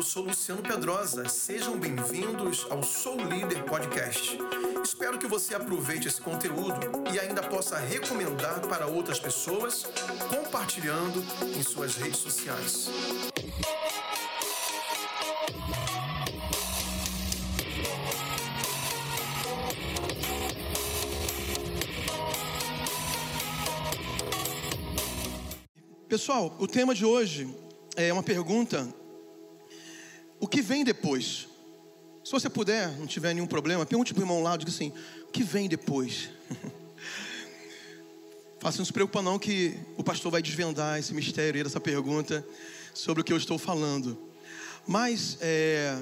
eu sou Luciano Pedrosa. Sejam bem-vindos ao Sou Líder Podcast. Espero que você aproveite esse conteúdo e ainda possa recomendar para outras pessoas, compartilhando em suas redes sociais. Pessoal, o tema de hoje é uma pergunta: o que vem depois? Se você puder, não tiver nenhum problema, pergunte para o irmão lá, diga assim: o que vem depois? Faça, não se preocupa não que o pastor vai desvendar esse mistério dessa pergunta sobre o que eu estou falando. Mas, é,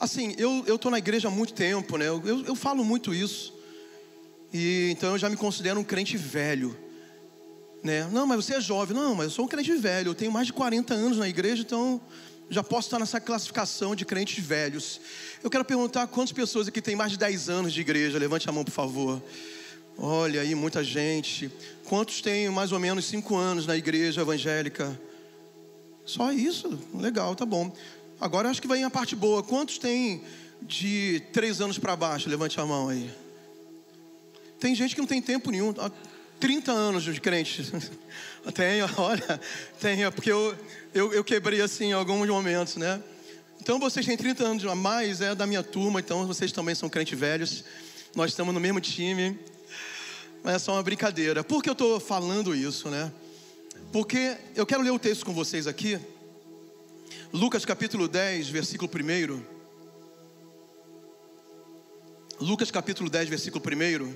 assim, eu estou na igreja há muito tempo, né? Eu, eu, eu falo muito isso. E então eu já me considero um crente velho. Né? Não, mas você é jovem. Não, mas eu sou um crente velho. Eu tenho mais de 40 anos na igreja, então já posso estar nessa classificação de crentes velhos. Eu quero perguntar quantas pessoas aqui têm mais de 10 anos de igreja. Levante a mão, por favor. Olha aí, muita gente. Quantos têm mais ou menos 5 anos na igreja evangélica? Só isso? Legal, tá bom. Agora acho que vai a parte boa. Quantos têm de 3 anos para baixo? Levante a mão aí. Tem gente que não tem tempo nenhum. 30 anos de crente. Tenho, olha, tenho, porque eu, eu, eu quebrei assim em alguns momentos, né? Então vocês têm 30 anos a mais, é da minha turma, então vocês também são crentes velhos. Nós estamos no mesmo time. Mas é só uma brincadeira. Por que eu estou falando isso, né? Porque eu quero ler o texto com vocês aqui. Lucas capítulo 10, versículo 1. Lucas capítulo 10, versículo 1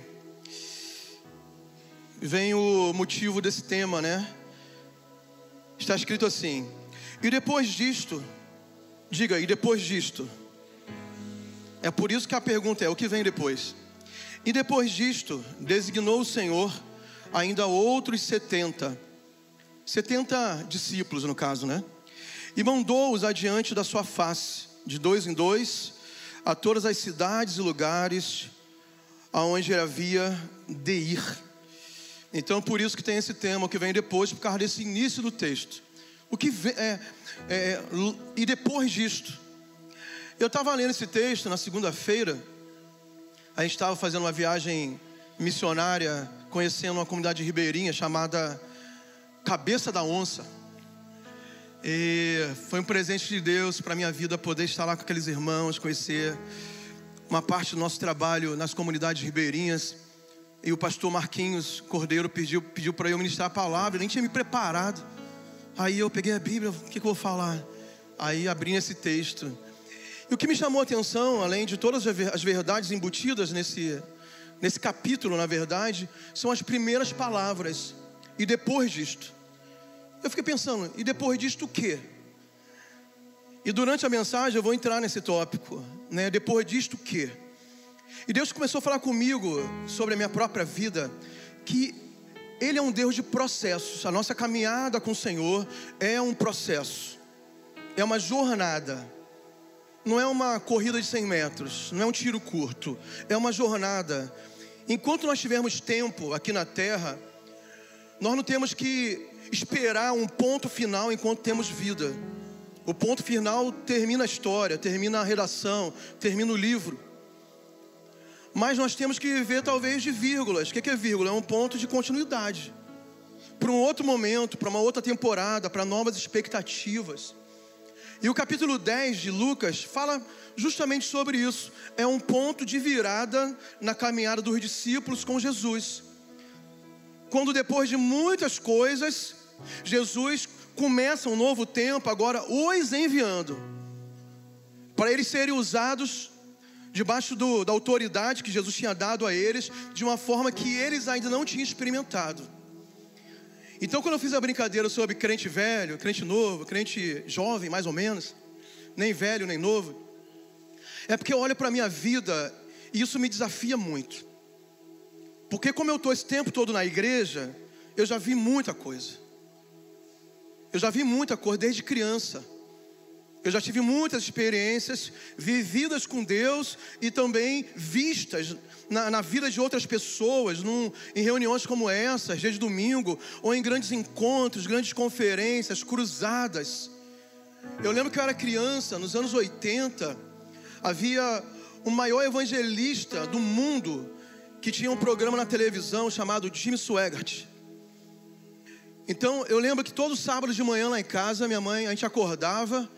vem o motivo desse tema, né? Está escrito assim: E depois disto, diga, e depois disto. É por isso que a pergunta é: o que vem depois? E depois disto, designou o Senhor ainda outros setenta, setenta discípulos no caso, né? E mandou-os adiante da sua face, de dois em dois, a todas as cidades e lugares aonde havia de ir então, por isso que tem esse tema que vem depois, por causa desse início do texto. O que vem, é, é, e depois disto, eu estava lendo esse texto na segunda-feira. A gente estava fazendo uma viagem missionária, conhecendo uma comunidade ribeirinha chamada Cabeça da Onça. E foi um presente de Deus para minha vida poder estar lá com aqueles irmãos, conhecer uma parte do nosso trabalho nas comunidades ribeirinhas. E o pastor Marquinhos Cordeiro pediu, pediu para eu ministrar a palavra, nem tinha me preparado. Aí eu peguei a Bíblia, o que, que eu vou falar? Aí abri esse texto. E o que me chamou a atenção, além de todas as verdades embutidas nesse, nesse capítulo, na verdade, são as primeiras palavras. E depois disto. Eu fiquei pensando, e depois disto o quê? E durante a mensagem eu vou entrar nesse tópico, né? Depois disto o quê? E Deus começou a falar comigo sobre a minha própria vida, que Ele é um Deus de processos. A nossa caminhada com o Senhor é um processo, é uma jornada. Não é uma corrida de 100 metros, não é um tiro curto, é uma jornada. Enquanto nós tivermos tempo aqui na terra, nós não temos que esperar um ponto final enquanto temos vida. O ponto final termina a história, termina a redação, termina o livro. Mas nós temos que viver talvez de vírgulas. O que é vírgula? É um ponto de continuidade. Para um outro momento, para uma outra temporada, para novas expectativas. E o capítulo 10 de Lucas fala justamente sobre isso. É um ponto de virada na caminhada dos discípulos com Jesus. Quando depois de muitas coisas, Jesus começa um novo tempo, agora os enviando, para eles serem usados debaixo do, da autoridade que Jesus tinha dado a eles, de uma forma que eles ainda não tinham experimentado. Então, quando eu fiz a brincadeira sobre crente velho, crente novo, crente jovem, mais ou menos, nem velho nem novo, é porque eu olho para a minha vida e isso me desafia muito. Porque, como eu estou esse tempo todo na igreja, eu já vi muita coisa. Eu já vi muita coisa desde criança. Eu já tive muitas experiências vividas com Deus e também vistas na, na vida de outras pessoas, num, em reuniões como essas, dias de domingo, ou em grandes encontros, grandes conferências, cruzadas. Eu lembro que eu era criança, nos anos 80, havia o maior evangelista do mundo que tinha um programa na televisão chamado Jimmy Swaggart. Então eu lembro que todo sábado de manhã lá em casa, minha mãe, a gente acordava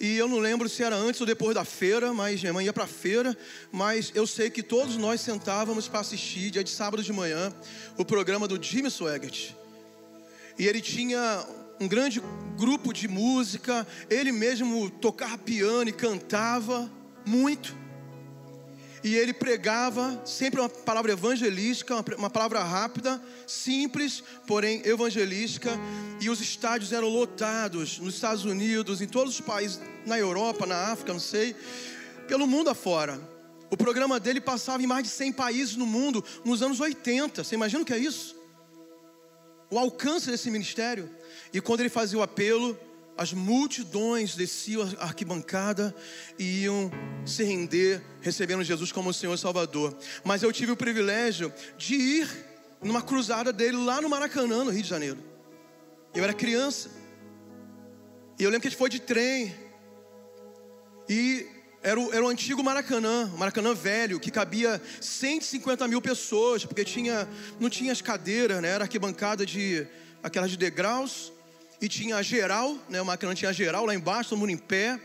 e eu não lembro se era antes ou depois da feira, mas minha mãe ia para a feira, mas eu sei que todos nós sentávamos para assistir, dia de sábado de manhã, o programa do Jimmy Swaggart. E ele tinha um grande grupo de música, ele mesmo tocava piano e cantava muito. E ele pregava sempre uma palavra evangelística, uma palavra rápida, simples, porém evangelística. E os estádios eram lotados nos Estados Unidos, em todos os países, na Europa, na África, não sei, pelo mundo afora. O programa dele passava em mais de 100 países no mundo nos anos 80. Você imagina o que é isso? O alcance desse ministério. E quando ele fazia o apelo, as multidões desciam a arquibancada e iam se render, recebendo Jesus como Senhor e Salvador. Mas eu tive o privilégio de ir numa cruzada dele lá no Maracanã, no Rio de Janeiro. Eu era criança. E eu lembro que a gente foi de trem. E era o, era o antigo Maracanã, o Maracanã velho, que cabia 150 mil pessoas, porque tinha, não tinha as cadeiras, né? Era arquibancada de aquelas de degraus e tinha geral, né? O Maracanã tinha geral lá embaixo, todo mundo em pé.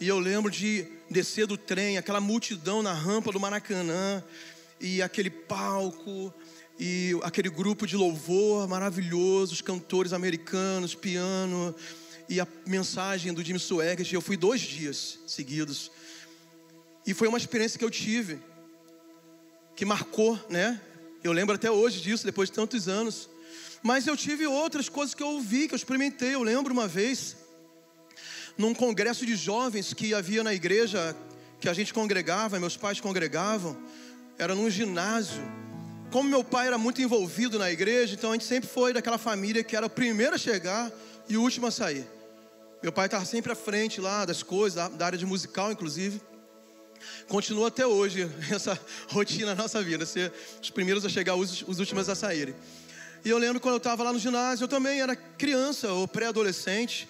E eu lembro de descer do trem, aquela multidão na rampa do Maracanã, e aquele palco, e aquele grupo de louvor maravilhoso, os cantores americanos, piano, e a mensagem do Jimmy Swaggart. Eu fui dois dias seguidos. E foi uma experiência que eu tive, que marcou, né? Eu lembro até hoje disso, depois de tantos anos. Mas eu tive outras coisas que eu ouvi, que eu experimentei. Eu lembro uma vez, num congresso de jovens que havia na igreja, que a gente congregava, meus pais congregavam, era num ginásio. Como meu pai era muito envolvido na igreja, então a gente sempre foi daquela família que era o primeiro a chegar e o último a sair. Meu pai estava sempre à frente lá das coisas, da área de musical, inclusive. Continua até hoje essa rotina na nossa vida, ser os primeiros a chegar, os, os últimos a saírem. E eu lembro quando eu estava lá no ginásio, eu também era criança ou pré-adolescente.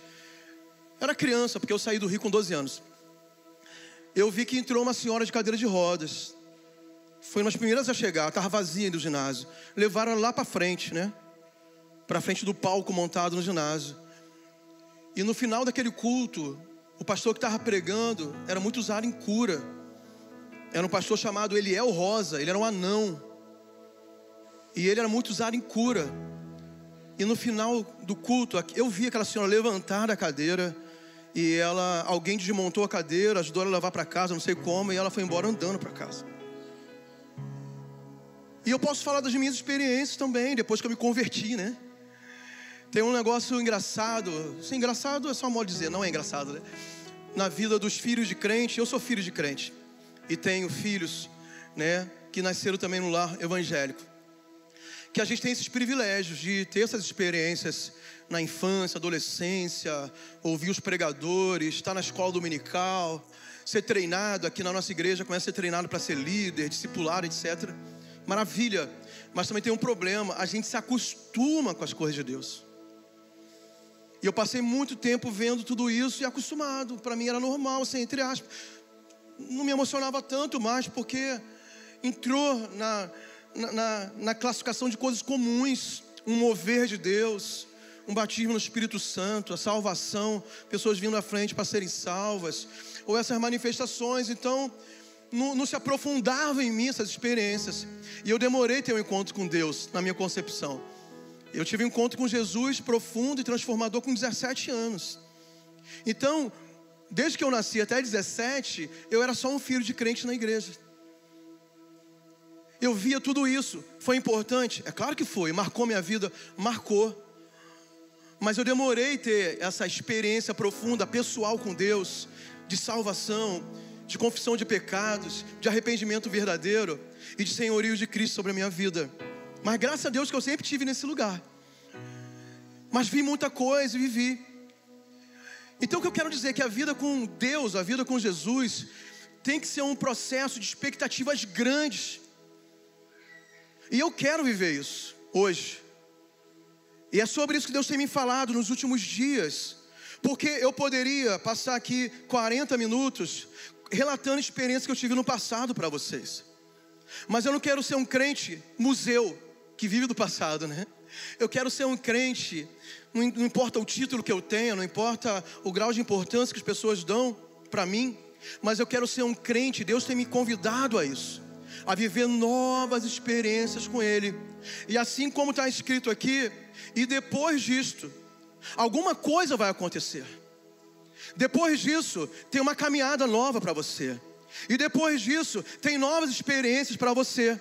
Era criança, porque eu saí do Rio com 12 anos. Eu vi que entrou uma senhora de cadeira de rodas. Foi uma das primeiras a chegar, estava vazia do ginásio. Levaram ela lá para frente, né? Para frente do palco montado no ginásio. E no final daquele culto, o pastor que estava pregando era muito usado em cura. Era um pastor chamado Eliel Rosa, ele era um anão. E ele era muito usado em cura. E no final do culto, eu vi aquela senhora levantar da cadeira e ela, alguém desmontou a cadeira, ajudou ela a levar para casa, não sei como, e ela foi embora andando para casa. E eu posso falar das minhas experiências também, depois que eu me converti, né? Tem um negócio engraçado, sim, engraçado é só modo de dizer, não é engraçado, né? Na vida dos filhos de crente, eu sou filho de crente e tenho filhos, né, que nasceram também no lar evangélico que a gente tem esses privilégios de ter essas experiências na infância, adolescência, ouvir os pregadores, estar na escola dominical, ser treinado aqui na nossa igreja, começa a ser treinado para ser líder, discipular, etc. Maravilha. Mas também tem um problema, a gente se acostuma com as coisas de Deus. E eu passei muito tempo vendo tudo isso e acostumado. Para mim era normal, assim, entre aspas. Não me emocionava tanto mais porque entrou na, na, na, classificação de coisas comuns, um mover de Deus, um batismo no Espírito Santo, a salvação, pessoas vindo à frente para serem salvas, ou essas manifestações. Então, não, não, se aprofundava em mim essas experiências. E eu demorei ter um encontro com Deus, na minha concepção. Eu tive um encontro com Jesus profundo e transformador com 17 anos. Então, desde que eu nasci até 17, eu era só um filho de crente na igreja. Eu via tudo isso. Foi importante? É claro que foi. Marcou minha vida? Marcou. Mas eu demorei ter essa experiência profunda, pessoal com Deus, de salvação, de confissão de pecados, de arrependimento verdadeiro e de senhorio de Cristo sobre a minha vida. Mas graças a Deus que eu sempre tive nesse lugar. Mas vi muita coisa e vivi. Então o que eu quero dizer é que a vida com Deus, a vida com Jesus, tem que ser um processo de expectativas grandes e eu quero viver isso hoje. E é sobre isso que Deus tem me falado nos últimos dias. Porque eu poderia passar aqui 40 minutos relatando experiências que eu tive no passado para vocês. Mas eu não quero ser um crente museu que vive do passado, né? Eu quero ser um crente, não importa o título que eu tenha, não importa o grau de importância que as pessoas dão para mim, mas eu quero ser um crente, Deus tem me convidado a isso, a viver novas experiências com Ele. E assim como está escrito aqui, e depois disto, alguma coisa vai acontecer. Depois disso, tem uma caminhada nova para você. E depois disso, tem novas experiências para você.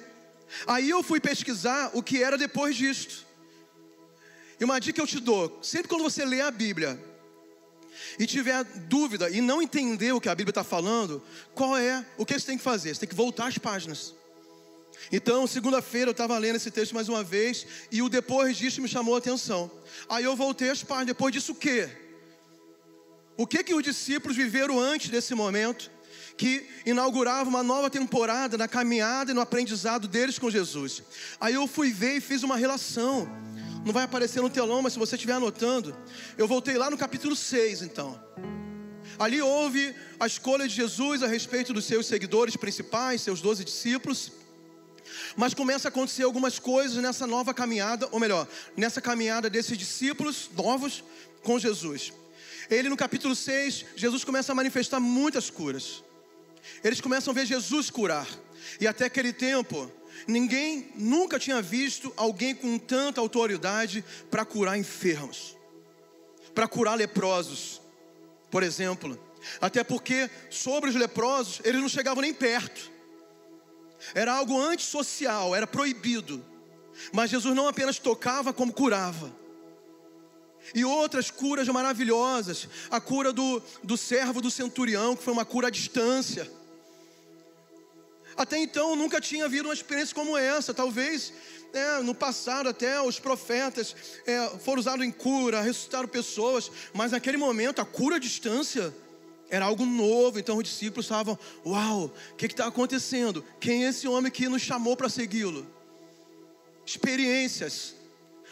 Aí eu fui pesquisar o que era depois disto. E uma dica que eu te dou: sempre quando você lê a Bíblia e tiver dúvida e não entender o que a Bíblia está falando, qual é o que você tem que fazer? Você tem que voltar as páginas. Então, segunda-feira eu estava lendo esse texto mais uma vez e o depois disso me chamou a atenção. Aí eu voltei as páginas. Depois disso o quê? O que que os discípulos viveram antes desse momento? que inaugurava uma nova temporada na caminhada e no aprendizado deles com Jesus. Aí eu fui ver e fiz uma relação. Não vai aparecer no telão, mas se você estiver anotando, eu voltei lá no capítulo 6, então. Ali houve a escolha de Jesus a respeito dos seus seguidores principais, seus doze discípulos. Mas começa a acontecer algumas coisas nessa nova caminhada, ou melhor, nessa caminhada desses discípulos novos com Jesus. Ele no capítulo 6, Jesus começa a manifestar muitas curas. Eles começam a ver Jesus curar. E até aquele tempo, ninguém nunca tinha visto alguém com tanta autoridade para curar enfermos, para curar leprosos, por exemplo. Até porque sobre os leprosos, eles não chegavam nem perto. Era algo antissocial, era proibido. Mas Jesus não apenas tocava, como curava. E outras curas maravilhosas. A cura do, do servo do centurião, que foi uma cura à distância. Até então nunca tinha havido uma experiência como essa. Talvez é, no passado até os profetas é, foram usados em cura, ressuscitaram pessoas, mas naquele momento a cura à distância era algo novo, então os discípulos estavam: Uau, o que está acontecendo? Quem é esse homem que nos chamou para segui-lo? Experiências.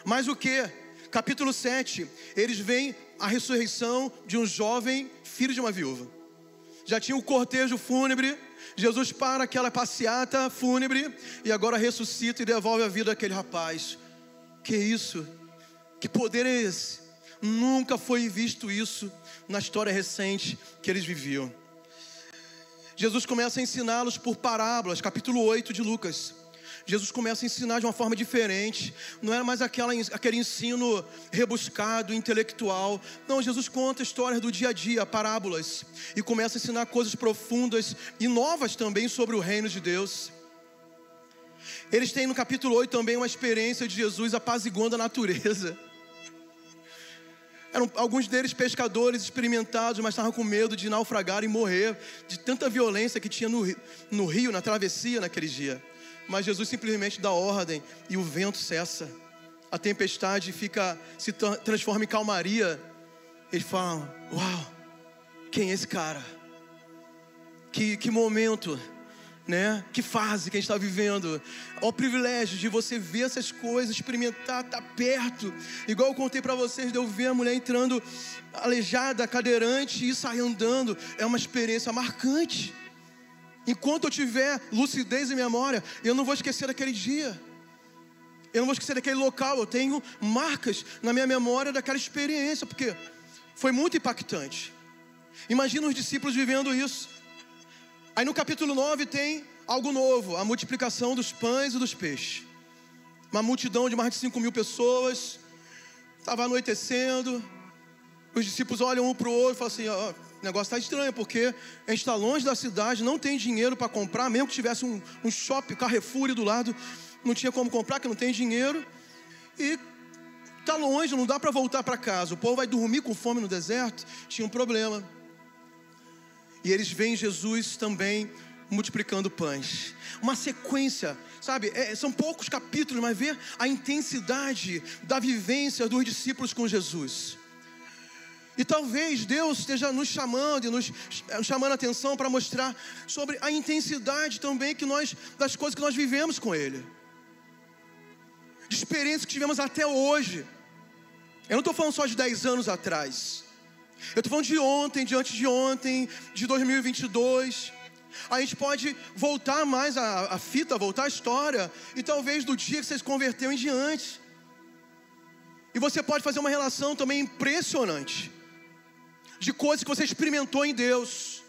Mas o que? Capítulo 7, eles veem a ressurreição de um jovem filho de uma viúva. Já tinha o cortejo fúnebre, Jesus para aquela passeata fúnebre e agora ressuscita e devolve a vida àquele rapaz. Que isso? Que poder é esse? Nunca foi visto isso na história recente que eles viviam. Jesus começa a ensiná-los por parábolas, capítulo 8 de Lucas. Jesus começa a ensinar de uma forma diferente, não era mais aquela, aquele ensino rebuscado, intelectual. Não, Jesus conta histórias do dia a dia, parábolas, e começa a ensinar coisas profundas e novas também sobre o reino de Deus. Eles têm no capítulo 8 também uma experiência de Jesus apaziguando a natureza. Eram alguns deles pescadores experimentados, mas estavam com medo de naufragar e morrer de tanta violência que tinha no, no rio, na travessia naquele dia. Mas Jesus simplesmente dá ordem e o vento cessa. A tempestade fica se transforma em calmaria. Eles falam: Uau, quem é esse cara? Que, que momento! né? Que fase que a gente está vivendo. O privilégio de você ver essas coisas, experimentar, tá perto. Igual eu contei para vocês, de eu ver a mulher entrando aleijada, cadeirante e sair andando. É uma experiência marcante. Enquanto eu tiver lucidez e memória, eu não vou esquecer daquele dia. Eu não vou esquecer daquele local. Eu tenho marcas na minha memória daquela experiência, porque foi muito impactante. Imagina os discípulos vivendo isso. Aí no capítulo 9 tem algo novo: a multiplicação dos pães e dos peixes. Uma multidão de mais de 5 mil pessoas, estava anoitecendo. Os discípulos olham um para o outro e falam assim: ó, negócio está estranho, porque a gente está longe da cidade, não tem dinheiro para comprar, mesmo que tivesse um, um shopping, Carrefour do lado, não tinha como comprar, que não tem dinheiro. E está longe, não dá para voltar para casa. O povo vai dormir com fome no deserto, tinha um problema. E eles veem Jesus também multiplicando pães. Uma sequência, sabe? É, são poucos capítulos, mas ver a intensidade da vivência dos discípulos com Jesus. E talvez Deus esteja nos chamando e nos chamando a atenção para mostrar sobre a intensidade também que nós das coisas que nós vivemos com Ele, de experiências que tivemos até hoje. Eu não estou falando só de 10 anos atrás. Eu estou falando de ontem, diante de ontem, de 2022. A gente pode voltar mais a, a fita, voltar a história, e talvez do dia que você se converteu em diante. E você pode fazer uma relação também impressionante de coisas que você experimentou em Deus.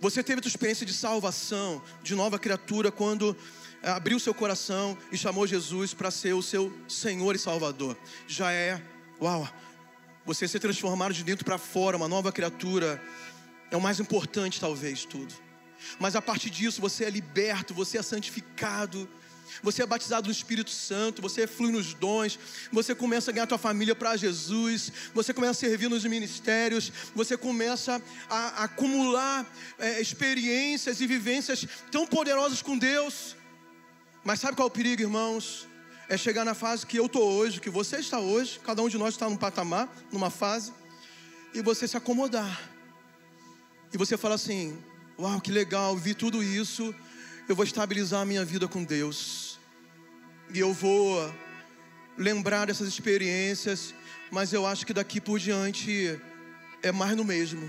Você teve a experiência de salvação, de nova criatura, quando eh, abriu seu coração e chamou Jesus para ser o seu Senhor e Salvador. Já é, uau, você ser transformado de dentro para fora, uma nova criatura, é o mais importante, talvez, tudo. Mas a partir disso, você é liberto, você é santificado, você é batizado no Espírito Santo, você flui nos dons, você começa a ganhar tua família para Jesus, você começa a servir nos ministérios, você começa a, a acumular é, experiências e vivências tão poderosas com Deus. Mas sabe qual é o perigo, irmãos? É chegar na fase que eu estou hoje, que você está hoje, cada um de nós está num patamar, numa fase, e você se acomodar. E você fala assim: Uau, que legal, vi tudo isso, eu vou estabilizar a minha vida com Deus. E eu vou lembrar dessas experiências, mas eu acho que daqui por diante é mais no mesmo.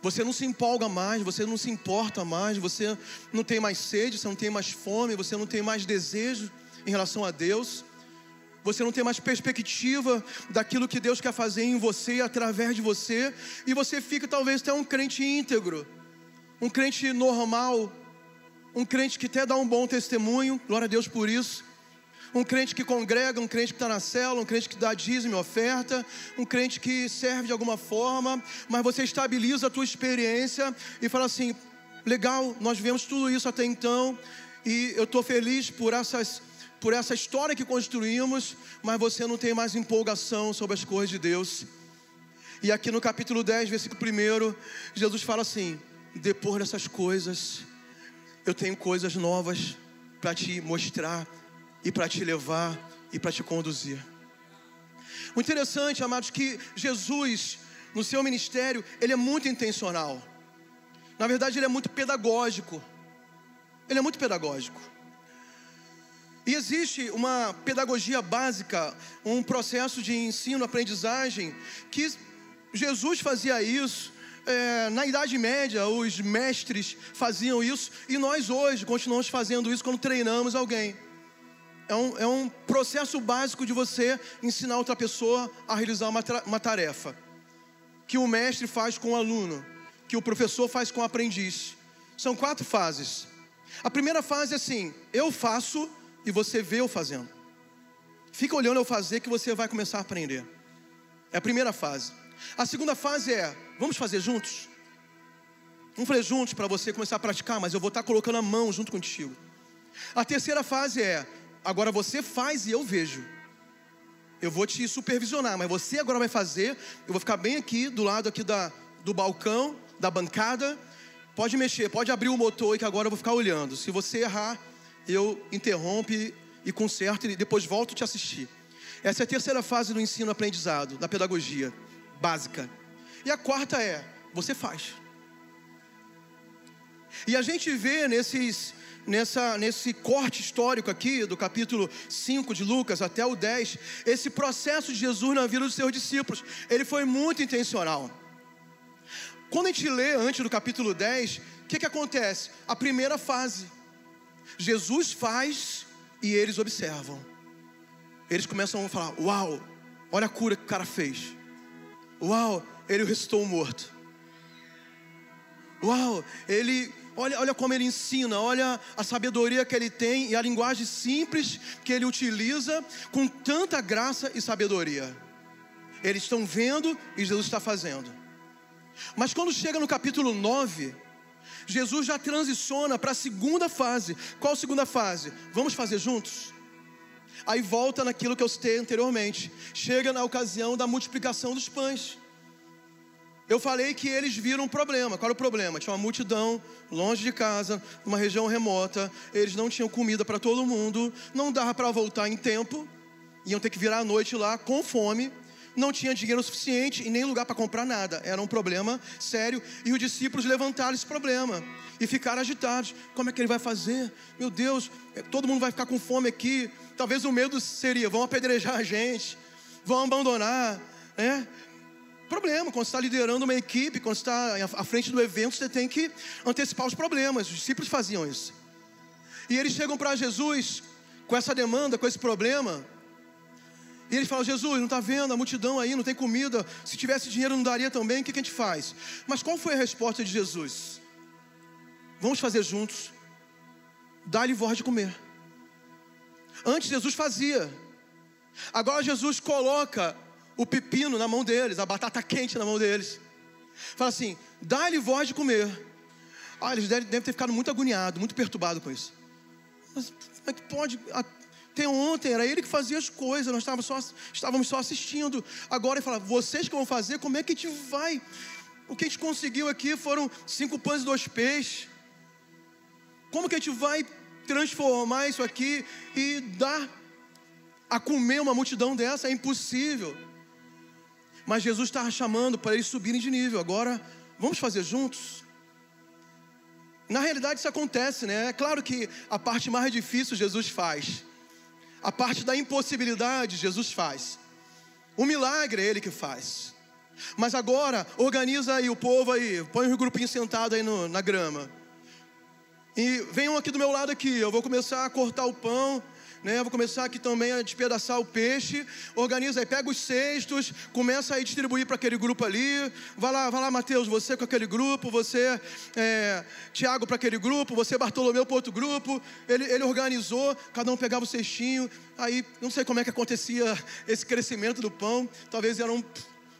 Você não se empolga mais, você não se importa mais, você não tem mais sede, você não tem mais fome, você não tem mais desejo em relação a Deus. Você não tem mais perspectiva daquilo que Deus quer fazer em você, através de você, e você fica talvez até um crente íntegro, um crente normal, um crente que até dá um bom testemunho, glória a Deus por isso, um crente que congrega, um crente que está na cela, um crente que dá dízimo e oferta, um crente que serve de alguma forma, mas você estabiliza a tua experiência e fala assim: legal, nós vivemos tudo isso até então, e eu estou feliz por essas por essa história que construímos, mas você não tem mais empolgação sobre as coisas de Deus. E aqui no capítulo 10, versículo 1, Jesus fala assim: depois dessas coisas, eu tenho coisas novas para te mostrar e para te levar e para te conduzir. O interessante, amados, que Jesus, no seu ministério, ele é muito intencional. Na verdade, ele é muito pedagógico. Ele é muito pedagógico. E existe uma pedagogia básica, um processo de ensino-aprendizagem, que Jesus fazia isso. É, na Idade Média, os mestres faziam isso, e nós hoje continuamos fazendo isso quando treinamos alguém é um, é um processo básico de você ensinar outra pessoa a realizar uma, uma tarefa. Que o mestre faz com o aluno, que o professor faz com o aprendiz. São quatro fases. A primeira fase é assim: eu faço e você vê eu fazendo. Fica olhando eu fazer que você vai começar a aprender. É a primeira fase. A segunda fase é: vamos fazer juntos? Vamos fazer juntos para você começar a praticar, mas eu vou estar colocando a mão junto contigo. A terceira fase é: agora você faz e eu vejo. Eu vou te supervisionar, mas você agora vai fazer. Eu vou ficar bem aqui, do lado aqui da, do balcão, da bancada. Pode mexer, pode abrir o motor que agora eu vou ficar olhando. Se você errar, eu interrompe e conserto e depois volto te assistir. Essa é a terceira fase do ensino-aprendizado, da pedagogia básica. E a quarta é: você faz. E a gente vê nesses nessa, nesse corte histórico aqui, do capítulo 5 de Lucas até o 10, esse processo de Jesus na vida dos seus discípulos, ele foi muito intencional. Quando a gente lê antes do capítulo 10, o que, que acontece? A primeira fase, Jesus faz e eles observam. Eles começam a falar: Uau, olha a cura que o cara fez. Uau, ele ressuscitou morto. Uau, ele Olha, olha como ele ensina, olha a sabedoria que ele tem e a linguagem simples que ele utiliza com tanta graça e sabedoria. Eles estão vendo e Jesus está fazendo. Mas quando chega no capítulo 9, Jesus já transiciona para a segunda fase. Qual a segunda fase? Vamos fazer juntos? Aí volta naquilo que eu citei anteriormente. Chega na ocasião da multiplicação dos pães. Eu falei que eles viram um problema. Qual era o problema? Tinha uma multidão longe de casa, numa região remota. Eles não tinham comida para todo mundo. Não dava para voltar em tempo. Iam ter que virar a noite lá com fome. Não tinha dinheiro suficiente e nem lugar para comprar nada. Era um problema sério. E os discípulos levantaram esse problema e ficaram agitados. Como é que ele vai fazer? Meu Deus, é, todo mundo vai ficar com fome aqui. Talvez o medo seria: vão apedrejar a gente, vão abandonar É problema. Quando está liderando uma equipe, quando está à frente do evento, você tem que antecipar os problemas. Os discípulos faziam isso. E eles chegam para Jesus com essa demanda, com esse problema. E eles falam: Jesus, não está vendo a multidão aí, não tem comida. Se tivesse dinheiro, não daria também. O que, que a gente faz? Mas qual foi a resposta de Jesus? Vamos fazer juntos. Dá-lhe voz de comer. Antes Jesus fazia. Agora Jesus coloca o pepino na mão deles, a batata quente na mão deles. Fala assim: dá-lhe voz de comer. Ah, eles devem ter ficado muito agoniados, muito perturbados com isso. Mas como é que pode? Até ontem era ele que fazia as coisas, nós estávamos só, estávamos só assistindo. Agora ele fala: vocês que vão fazer, como é que a gente vai? O que a gente conseguiu aqui foram cinco pães e dois peixes. Como que a gente vai transformar isso aqui e dar a comer uma multidão dessa? É impossível. Mas Jesus estava chamando para eles subirem de nível. Agora, vamos fazer juntos? Na realidade, isso acontece, né? É claro que a parte mais difícil Jesus faz. A parte da impossibilidade, Jesus faz. O milagre é Ele que faz. Mas agora, organiza aí o povo aí, põe um grupinho sentado aí no, na grama. E venham aqui do meu lado aqui, eu vou começar a cortar o pão né? Vou começar aqui também a despedaçar o peixe. Organiza aí, pega os cestos, começa a distribuir para aquele grupo ali. Vai lá, vai lá, Mateus, você com aquele grupo, você, é, Tiago para aquele grupo, você, Bartolomeu para outro grupo. Ele, ele organizou, cada um pegava o cestinho. Aí, não sei como é que acontecia esse crescimento do pão. Talvez era um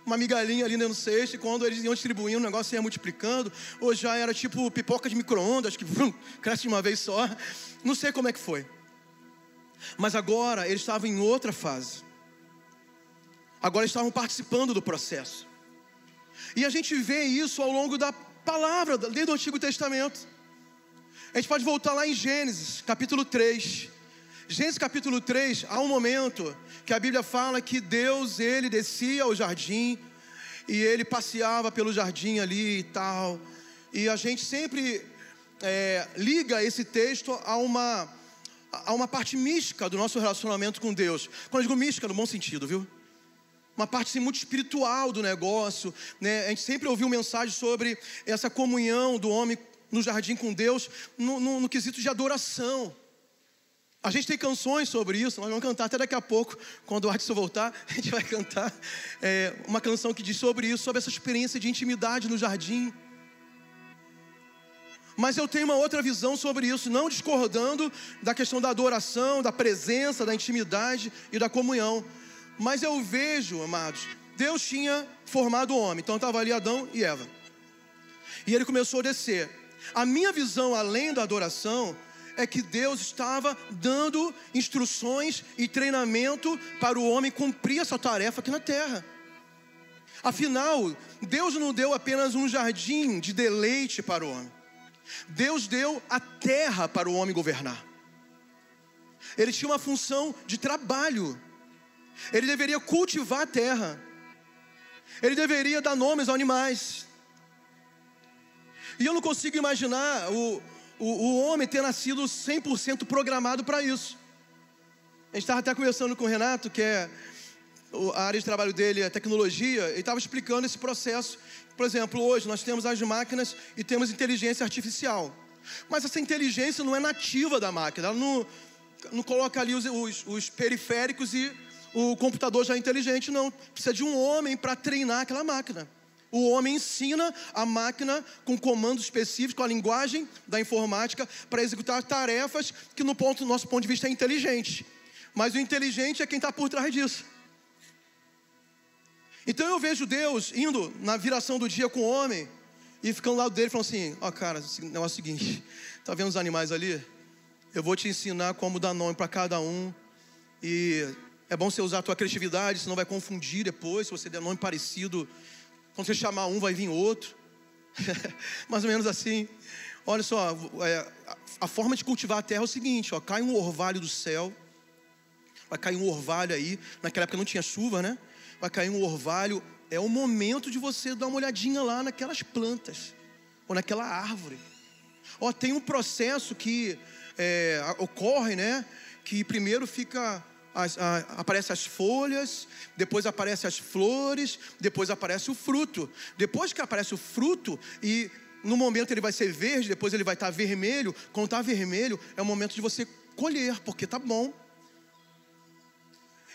uma migalhinha ali no cesto, e quando eles iam distribuindo, o negócio ia multiplicando, ou já era tipo pipoca de micro-ondas, que cresce de uma vez só. Não sei como é que foi. Mas agora eles estavam em outra fase. Agora estavam participando do processo. E a gente vê isso ao longo da palavra, desde o Antigo Testamento. A gente pode voltar lá em Gênesis, capítulo 3. Gênesis capítulo 3, há um momento que a Bíblia fala que Deus, ele descia ao jardim e ele passeava pelo jardim ali e tal. E a gente sempre é, liga esse texto a uma há uma parte mística do nosso relacionamento com Deus. Quando eu digo mística, no bom sentido, viu? Uma parte assim, muito espiritual do negócio. Né? A gente sempre ouviu mensagem sobre essa comunhão do homem no jardim com Deus, no, no, no quesito de adoração. A gente tem canções sobre isso, nós vamos cantar até daqui a pouco, quando o Adson voltar, a gente vai cantar é, uma canção que diz sobre isso, sobre essa experiência de intimidade no jardim. Mas eu tenho uma outra visão sobre isso, não discordando da questão da adoração, da presença, da intimidade e da comunhão. Mas eu vejo, amados, Deus tinha formado o homem, então estava ali Adão e Eva. E ele começou a descer. A minha visão, além da adoração, é que Deus estava dando instruções e treinamento para o homem cumprir essa tarefa aqui na terra. Afinal, Deus não deu apenas um jardim de deleite para o homem. Deus deu a terra para o homem governar. Ele tinha uma função de trabalho. Ele deveria cultivar a terra. Ele deveria dar nomes aos animais. E eu não consigo imaginar o, o, o homem ter nascido 100% programado para isso. A gente estava até conversando com o Renato, que é a área de trabalho dele, a tecnologia, ele estava explicando esse processo por exemplo, hoje nós temos as máquinas e temos inteligência artificial. Mas essa inteligência não é nativa da máquina, ela não, não coloca ali os, os, os periféricos e o computador já é inteligente, não. Precisa de um homem para treinar aquela máquina. O homem ensina a máquina com comandos específicos, com a linguagem da informática, para executar tarefas que, no ponto, nosso ponto de vista, é inteligente. Mas o inteligente é quem está por trás disso. Então eu vejo Deus indo na viração do dia com o homem e ficando lado dele falando assim: Ó, oh, cara, negócio é o seguinte, tá vendo os animais ali? Eu vou te ensinar como dar nome para cada um. E é bom você usar a tua criatividade, senão vai confundir depois. Se você der nome parecido, quando você chamar um, vai vir outro. Mais ou menos assim. Olha só, é, a forma de cultivar a terra é o seguinte: ó, cai um orvalho do céu, vai cair um orvalho aí. Naquela época não tinha chuva, né? Vai cair um orvalho, é o momento de você dar uma olhadinha lá naquelas plantas, ou naquela árvore. Ó, tem um processo que é, ocorre, né? Que primeiro fica as, a, aparece as folhas, depois aparece as flores, depois aparece o fruto. Depois que aparece o fruto e no momento ele vai ser verde, depois ele vai estar vermelho. Quando está vermelho, é o momento de você colher, porque está bom.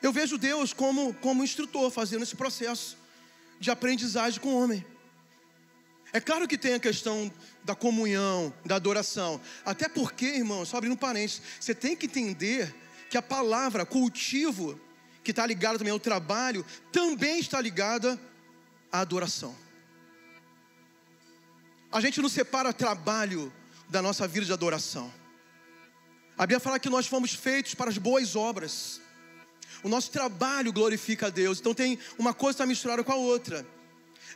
Eu vejo Deus como, como instrutor fazendo esse processo de aprendizagem com o homem. É claro que tem a questão da comunhão, da adoração. Até porque, irmão, só abrindo parênteses, você tem que entender que a palavra cultivo, que está ligada também ao trabalho, também está ligada à adoração. A gente não separa trabalho da nossa vida de adoração. A Bíblia fala que nós fomos feitos para as boas obras. O nosso trabalho glorifica a Deus. Então tem uma coisa está misturada com a outra.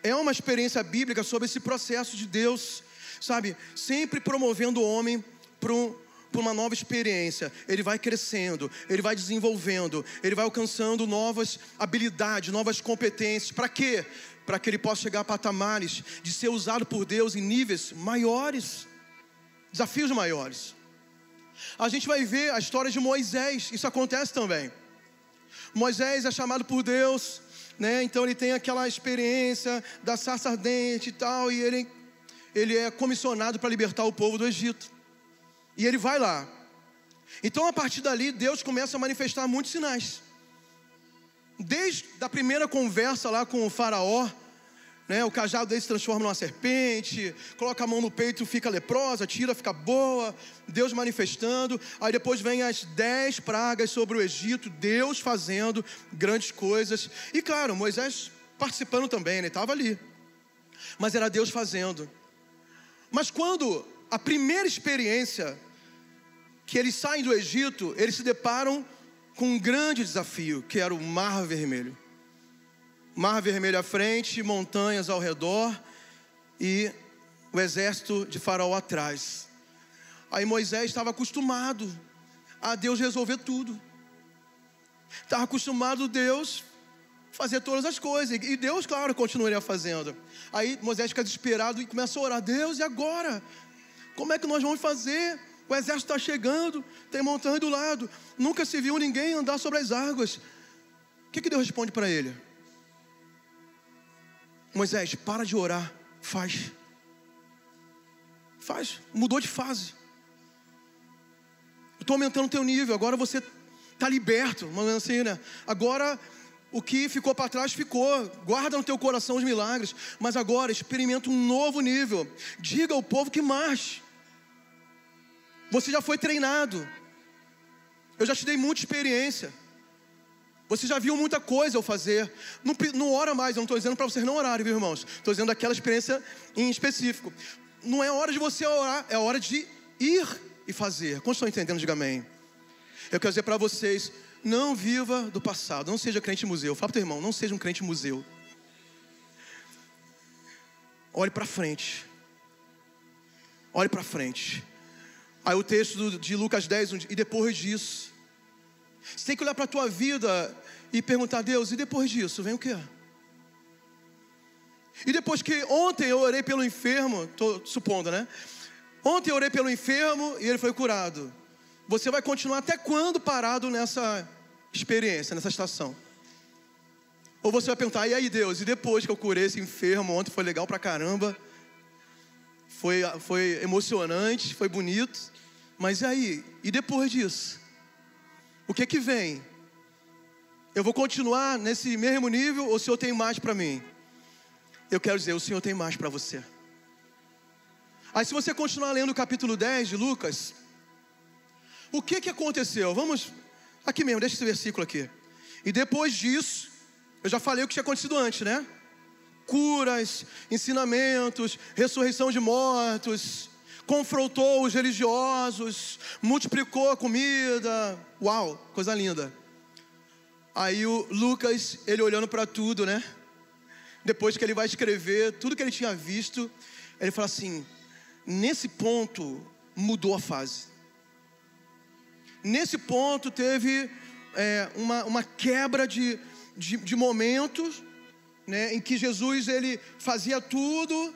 É uma experiência bíblica sobre esse processo de Deus, sabe, sempre promovendo o homem para um, para uma nova experiência. Ele vai crescendo, ele vai desenvolvendo, ele vai alcançando novas habilidades, novas competências. Para quê? Para que ele possa chegar a patamares de ser usado por Deus em níveis maiores, desafios maiores. A gente vai ver a história de Moisés, isso acontece também. Moisés é chamado por Deus, né? Então ele tem aquela experiência da sarça ardente e tal, e ele, ele é comissionado para libertar o povo do Egito. E ele vai lá. Então, a partir dali, Deus começa a manifestar muitos sinais. Desde a primeira conversa lá com o faraó, né, o cajado dele se transforma numa serpente, coloca a mão no peito, fica leprosa, tira, fica boa, Deus manifestando. Aí depois vem as dez pragas sobre o Egito, Deus fazendo grandes coisas. E claro, Moisés participando também, ele né, estava ali. Mas era Deus fazendo. Mas quando a primeira experiência que eles saem do Egito, eles se deparam com um grande desafio, que era o Mar Vermelho. Mar Vermelho à frente, montanhas ao redor e o exército de Faraó atrás. Aí Moisés estava acostumado a Deus resolver tudo. Estava acostumado Deus fazer todas as coisas. E Deus, claro, continuaria fazendo. Aí Moisés fica desesperado e começa a orar: Deus, e agora? Como é que nós vamos fazer? O exército está chegando, tem montanha do lado. Nunca se viu ninguém andar sobre as águas. O que, que Deus responde para ele? Moisés, para de orar, faz. Faz, mudou de fase. Estou aumentando o teu nível, agora você está liberto, assim, né? Agora o que ficou para trás ficou. Guarda no teu coração os milagres, mas agora experimenta um novo nível. Diga ao povo que marche. Você já foi treinado. Eu já te dei muita experiência. Você já viu muita coisa eu fazer. Não, não ora mais, eu não estou dizendo para vocês não orarem, viu, irmãos? Estou dizendo aquela experiência em específico. Não é hora de você orar, é hora de ir e fazer. Como estão entendendo? Diga amém. Eu quero dizer para vocês: não viva do passado, não seja crente museu. Fala para o teu irmão, não seja um crente museu. Olhe para frente. Olhe para frente. Aí o texto de Lucas 10, e depois disso. Você tem que olhar para a tua vida e perguntar a Deus, e depois disso, vem o quê? E depois que ontem eu orei pelo enfermo, estou supondo, né? Ontem eu orei pelo enfermo e ele foi curado. Você vai continuar até quando parado nessa experiência, nessa estação? Ou você vai perguntar, e aí Deus, e depois que eu curei esse enfermo, ontem foi legal pra caramba, foi, foi emocionante, foi bonito. Mas e aí? E depois disso? O que que vem? Eu vou continuar nesse mesmo nível ou o Senhor tem mais para mim? Eu quero dizer, o Senhor tem mais para você. Aí se você continuar lendo o capítulo 10 de Lucas, o que que aconteceu? Vamos aqui mesmo, deixa esse versículo aqui. E depois disso, eu já falei o que tinha acontecido antes, né? Curas, ensinamentos, ressurreição de mortos, confrontou os religiosos, multiplicou a comida. Uau, coisa linda. Aí o Lucas, ele olhando para tudo, né? Depois que ele vai escrever tudo que ele tinha visto, ele fala assim: nesse ponto mudou a fase. Nesse ponto teve é, uma, uma quebra de, de, de momentos, né, em que Jesus ele fazia tudo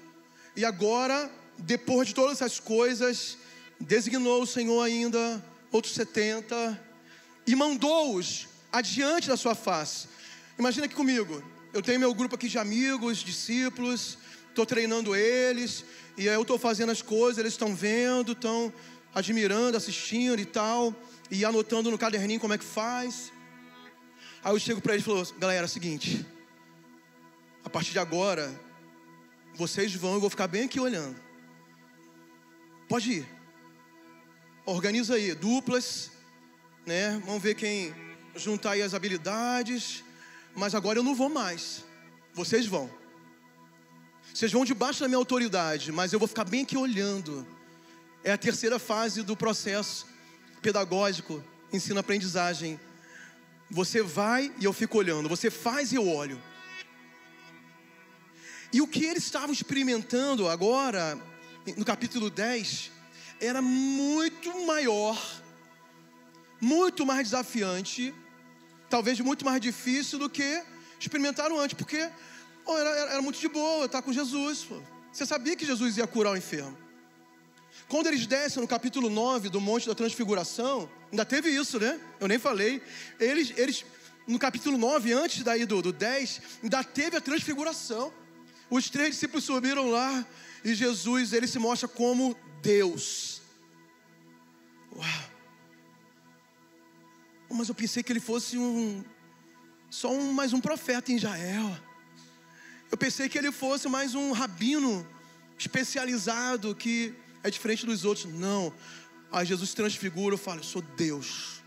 e agora depois de todas essas coisas, designou o Senhor ainda outros setenta e mandou-os adiante da sua face. Imagina aqui comigo. Eu tenho meu grupo aqui de amigos, discípulos, estou treinando eles, e aí eu estou fazendo as coisas, eles estão vendo, estão admirando, assistindo e tal, e anotando no caderninho como é que faz. Aí eu chego para eles e falo, galera, é o seguinte, a partir de agora, vocês vão, eu vou ficar bem aqui olhando. Pode ir. Organiza aí, duplas, né? Vamos ver quem juntar aí as habilidades. Mas agora eu não vou mais. Vocês vão. Vocês vão debaixo da minha autoridade, mas eu vou ficar bem aqui olhando. É a terceira fase do processo pedagógico, ensino-aprendizagem. Você vai e eu fico olhando. Você faz e eu olho. E o que eles estavam experimentando agora, no capítulo 10, era muito maior, muito mais desafiante, talvez muito mais difícil do que experimentaram antes, porque era, era, muito de boa estar com Jesus. Pô. Você sabia que Jesus ia curar o enfermo. Quando eles descem no capítulo 9 do Monte da Transfiguração, ainda teve isso, né? Eu nem falei. Eles, eles no capítulo 9, antes daí do, do 10, ainda teve a transfiguração. Os três discípulos subiram lá e Jesus, ele se mostra como Deus. Uau. Mas eu pensei que ele fosse um só um, mais um profeta em Israel. Eu pensei que ele fosse mais um rabino especializado que é diferente dos outros. Não. Aí Jesus transfigura, eu falo, sou Deus.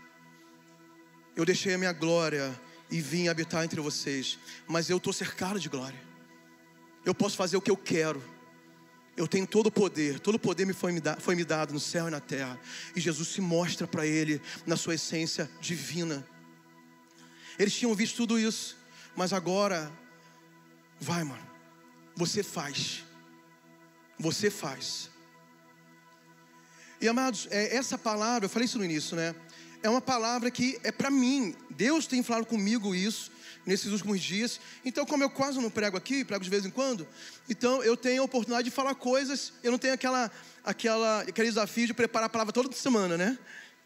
Eu deixei a minha glória e vim habitar entre vocês, mas eu estou cercado de glória. Eu posso fazer o que eu quero. Eu tenho todo o poder, todo o poder me foi, me foi me dado no céu e na terra. E Jesus se mostra para ele na sua essência divina. Eles tinham visto tudo isso, mas agora, vai, mano, você faz. Você faz. E amados, é, essa palavra, eu falei isso no início, né? É uma palavra que é para mim. Deus tem falado comigo isso nesses últimos dias. Então, como eu quase não prego aqui, prego de vez em quando, então eu tenho a oportunidade de falar coisas, eu não tenho aquela, aquela, aquele desafio de preparar a palavra toda semana, né?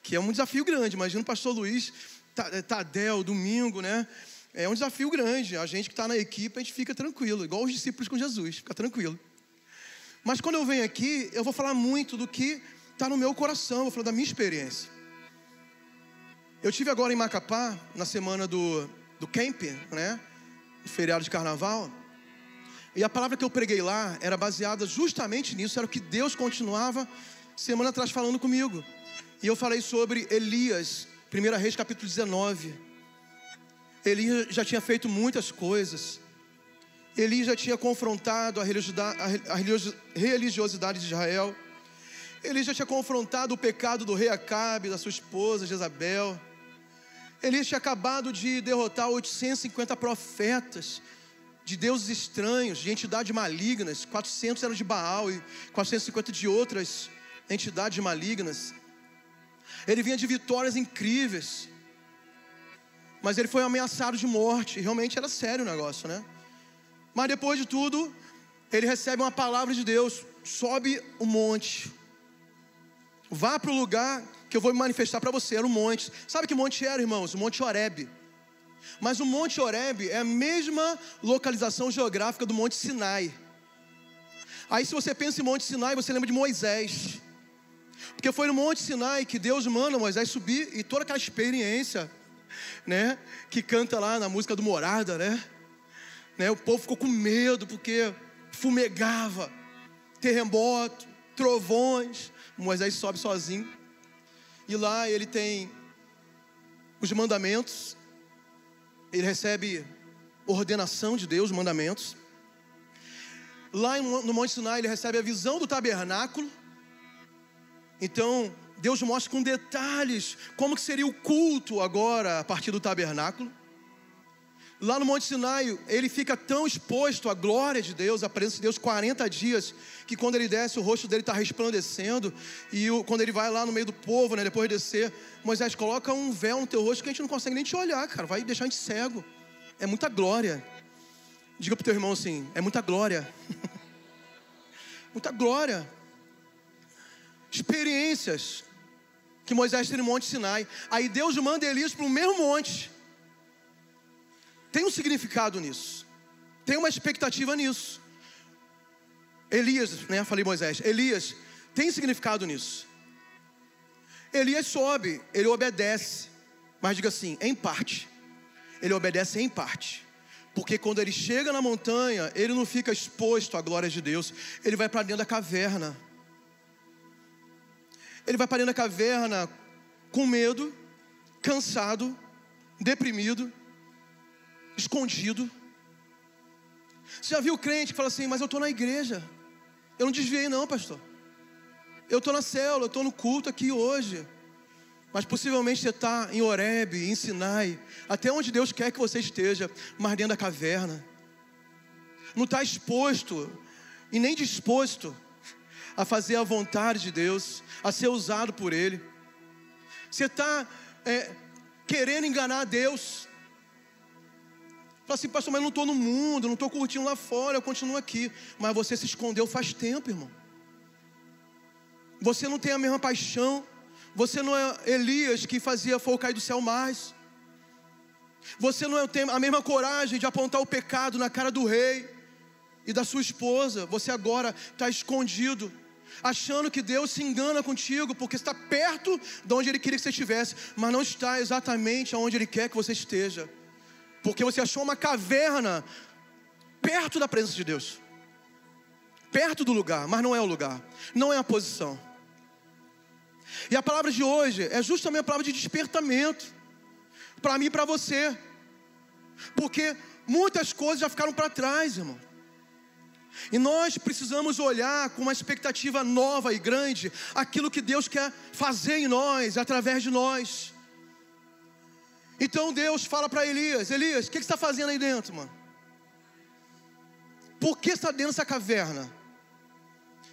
Que é um desafio grande. Imagina o pastor Luiz, eh, Tadel, domingo, né? É um desafio grande. A gente que está na equipe, a gente fica tranquilo, igual os discípulos com Jesus, fica tranquilo. Mas quando eu venho aqui, eu vou falar muito do que está no meu coração, vou falar da minha experiência. Eu tive agora em Macapá, na semana do do camp, né? Do feriado de carnaval. E a palavra que eu preguei lá era baseada justamente nisso, era o que Deus continuava semana atrás falando comigo. E eu falei sobre Elias, 1 Reis capítulo 19. Elias já tinha feito muitas coisas. Elias já tinha confrontado a religiosidade de Israel. Elias já tinha confrontado o pecado do rei Acabe, da sua esposa Jezabel. Elias tinha acabado de derrotar 850 profetas de deuses estranhos, de entidades malignas, 400 eram de Baal e 450 de outras entidades malignas. Ele vinha de vitórias incríveis, mas ele foi ameaçado de morte, realmente era sério o negócio, né? Mas depois de tudo, ele recebe uma palavra de Deus: sobe o monte, vá para o lugar que eu vou me manifestar para você. Era um monte. Sabe que monte era, irmãos? O Monte Horebe. Mas o Monte Horebe é a mesma localização geográfica do Monte Sinai. Aí, se você pensa em Monte Sinai, você lembra de Moisés. Porque foi no Monte Sinai que Deus manda Moisés subir e toda aquela experiência, né? Que canta lá na música do Morada, né? né? O povo ficou com medo porque fumegava, terremoto, trovões. Moisés sobe sozinho. E lá ele tem os mandamentos, ele recebe ordenação de Deus, mandamentos. Lá no Monte Sinai ele recebe a visão do tabernáculo. Então, Deus mostra com detalhes como que seria o culto agora a partir do tabernáculo. Lá no Monte Sinai, ele fica tão exposto à glória de Deus, à presença de Deus, 40 dias, que quando ele desce, o rosto dele está resplandecendo. E o, quando ele vai lá no meio do povo, né, depois de descer, Moisés coloca um véu no teu rosto que a gente não consegue nem te olhar, cara, vai deixar a gente cego. É muita glória. Diga para o teu irmão assim: é muita glória. muita glória. Experiências que Moisés tem no Monte Sinai. Aí Deus manda Elias para o mesmo monte tem um significado nisso. Tem uma expectativa nisso. Elias, né? Falei Moisés. Elias tem significado nisso. Elias sobe, ele obedece. Mas diga assim, em parte. Ele obedece em parte. Porque quando ele chega na montanha, ele não fica exposto à glória de Deus, ele vai para dentro da caverna. Ele vai para dentro da caverna com medo, cansado, deprimido, escondido. Você já viu crente que fala assim, mas eu estou na igreja. Eu não desviei não, pastor. Eu estou na célula, eu estou no culto aqui hoje. Mas possivelmente você está em Oreb, em Sinai, até onde Deus quer que você esteja, mas dentro da caverna. Não está exposto e nem disposto a fazer a vontade de Deus, a ser usado por Ele. Você está é, querendo enganar Deus. Fala assim, pastor, mas não estou no mundo, não estou curtindo lá fora, eu continuo aqui. Mas você se escondeu faz tempo, irmão. Você não tem a mesma paixão. Você não é Elias que fazia fogo cair do céu mais. Você não tem a mesma coragem de apontar o pecado na cara do rei e da sua esposa. Você agora está escondido, achando que Deus se engana contigo, porque está perto de onde Ele queria que você estivesse, mas não está exatamente aonde Ele quer que você esteja, porque você achou uma caverna perto da presença de Deus, perto do lugar, mas não é o lugar, não é a posição. E a palavra de hoje é justamente a palavra de despertamento para mim e para você. Porque muitas coisas já ficaram para trás, irmão. E nós precisamos olhar com uma expectativa nova e grande aquilo que Deus quer fazer em nós, através de nós. Então Deus fala para Elias: Elias, o que, que você está fazendo aí dentro, mano? Por que está dentro dessa caverna?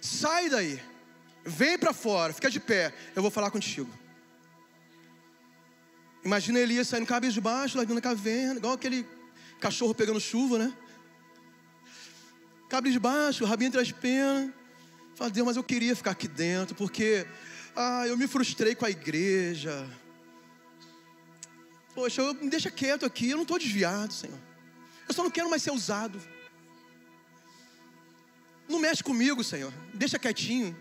Sai daí. Vem para fora, fica de pé, eu vou falar contigo. Imagina Elias saindo cabeça de baixo, lá na caverna, igual aquele cachorro pegando chuva, né? Cabeça de baixo, rabinho entre as penas. Fala, Deus, mas eu queria ficar aqui dentro, porque ah, eu me frustrei com a igreja. Poxa, eu, me deixa quieto aqui, eu não estou desviado, Senhor. Eu só não quero mais ser usado. Não mexe comigo, Senhor. Deixa quietinho.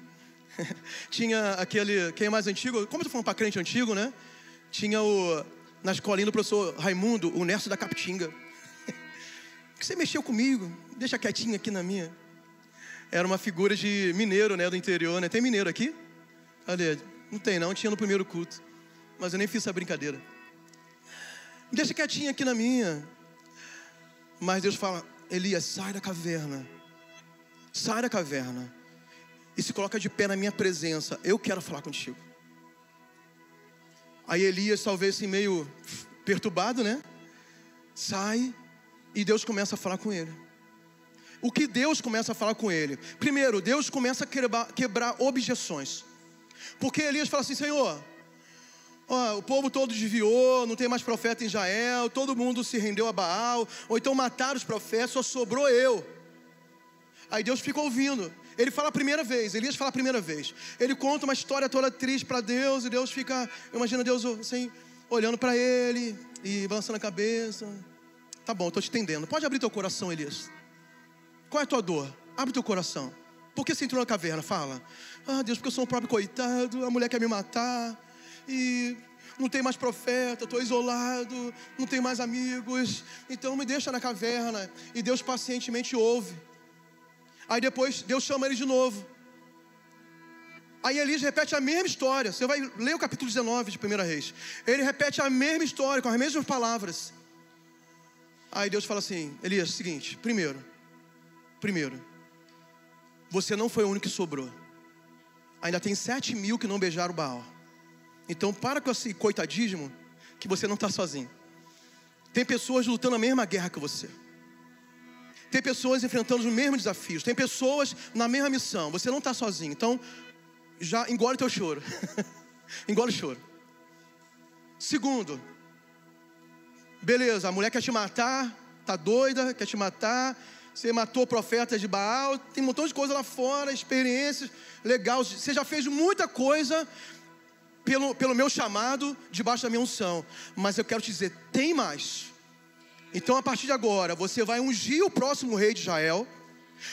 tinha aquele, quem é mais antigo, como eu tô falando para crente antigo, né? Tinha o, na escolinha do professor Raimundo, o Nerso da Capitinga. que você mexeu comigo, deixa quietinho aqui na minha. Era uma figura de mineiro, né, do interior, né? Tem mineiro aqui? Olha, não tem não, tinha no primeiro culto. Mas eu nem fiz essa brincadeira. Deixa quietinho aqui na minha. Mas Deus fala, Elias, sai da caverna. Sai da caverna e se coloca de pé na minha presença. Eu quero falar contigo. Aí Elias, talvez assim, meio perturbado, né? Sai e Deus começa a falar com ele. O que Deus começa a falar com ele? Primeiro, Deus começa a quebrar, quebrar objeções. Porque Elias fala assim: Senhor, ó, o povo todo desviou, não tem mais profeta em Israel, todo mundo se rendeu a Baal, ou então mataram os profetas, só sobrou eu. Aí Deus fica ouvindo. Ele fala a primeira vez, Elias fala a primeira vez. Ele conta uma história toda triste para Deus e Deus fica, imagina Deus assim, olhando para ele e balançando a cabeça. Tá bom, estou te entendendo. Pode abrir teu coração, Elias. Qual é a tua dor? Abre teu coração. Por que você entrou na caverna? Fala. Ah, Deus, porque eu sou um próprio coitado, a mulher quer me matar e não tem mais profeta, estou isolado, não tenho mais amigos, então me deixa na caverna. E Deus pacientemente ouve. Aí depois Deus chama ele de novo. Aí Elias repete a mesma história. Você vai ler o capítulo 19 de 1 Reis. Ele repete a mesma história, com as mesmas palavras. Aí Deus fala assim: Elias, seguinte, primeiro, primeiro, você não foi o único que sobrou. Ainda tem sete mil que não beijaram Baal. Então para com esse coitadismo que você não está sozinho. Tem pessoas lutando a mesma guerra que você. Tem pessoas enfrentando os mesmos desafios. Tem pessoas na mesma missão. Você não está sozinho. Então, já engole teu choro. engole o choro. Segundo, beleza, a mulher quer te matar, tá doida, quer te matar. Você matou profetas de Baal, tem um montão de coisa lá fora, experiências legais. Você já fez muita coisa pelo, pelo meu chamado, debaixo da minha unção. Mas eu quero te dizer: tem mais. Então, a partir de agora, você vai ungir o próximo rei de Israel.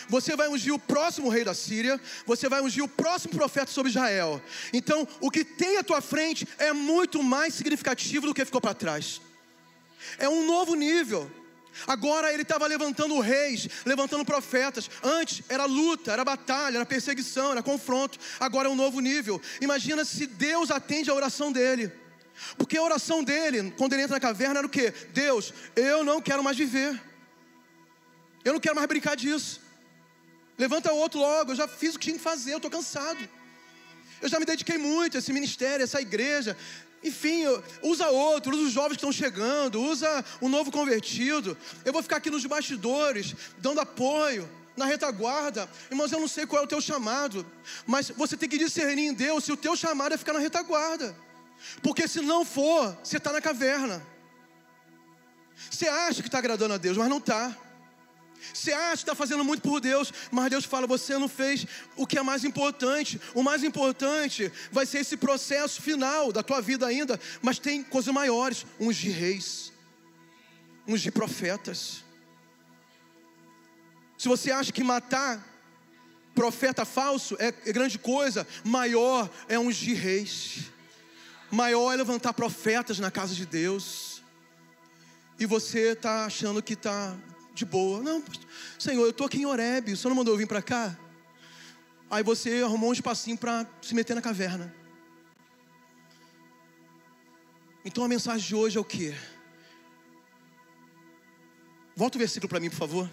Você vai ungir o próximo rei da Síria, você vai ungir o próximo profeta sobre Israel. Então, o que tem à tua frente é muito mais significativo do que ficou para trás. É um novo nível. Agora ele estava levantando reis, levantando profetas. Antes era luta, era batalha, era perseguição, era confronto. Agora é um novo nível. Imagina se Deus atende a oração dele. Porque a oração dele, quando ele entra na caverna, era o quê? Deus, eu não quero mais viver. Eu não quero mais brincar disso. Levanta outro logo, eu já fiz o que tinha que fazer, eu estou cansado. Eu já me dediquei muito a esse ministério, a essa igreja. Enfim, usa outro, usa os jovens que estão chegando, usa o novo convertido. Eu vou ficar aqui nos bastidores, dando apoio, na retaguarda. Irmãos, eu não sei qual é o teu chamado, mas você tem que discernir em Deus se o teu chamado é ficar na retaguarda. Porque se não for, você está na caverna. Você acha que está agradando a Deus, mas não está. Você acha que está fazendo muito por Deus, mas Deus fala: você não fez o que é mais importante. O mais importante vai ser esse processo final da tua vida ainda, mas tem coisas maiores: uns de reis, uns de profetas. Se você acha que matar profeta falso é, é grande coisa, maior é uns de reis, maior é levantar profetas na casa de Deus. E você está achando que está de boa. Não, Senhor, eu estou aqui em Oreb, o Senhor não mandou eu vir para cá? Aí você arrumou um espacinho para se meter na caverna. Então a mensagem de hoje é o que? Volta o versículo para mim, por favor.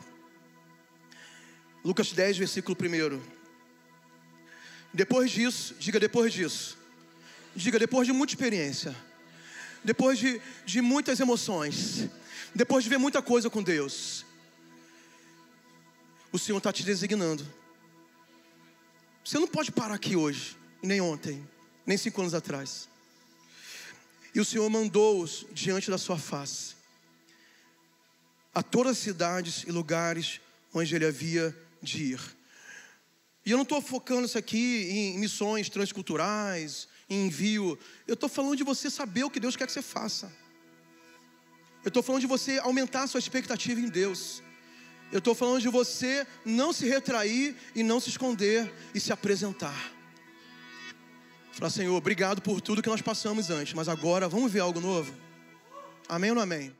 Lucas 10, versículo 1. Depois disso, diga depois disso. Diga depois de muita experiência. Depois de, de muitas emoções. Depois de ver muita coisa com Deus o Senhor está te designando. Você não pode parar aqui hoje, nem ontem, nem cinco anos atrás. E o Senhor mandou-os diante da sua face, a todas as cidades e lugares onde ele havia de ir. E eu não estou focando isso aqui em missões transculturais, em envio. Eu estou falando de você saber o que Deus quer que você faça. Eu estou falando de você aumentar a sua expectativa em Deus. Eu estou falando de você não se retrair e não se esconder e se apresentar. Falar, Senhor, obrigado por tudo que nós passamos antes, mas agora vamos ver algo novo? Amém ou não amém?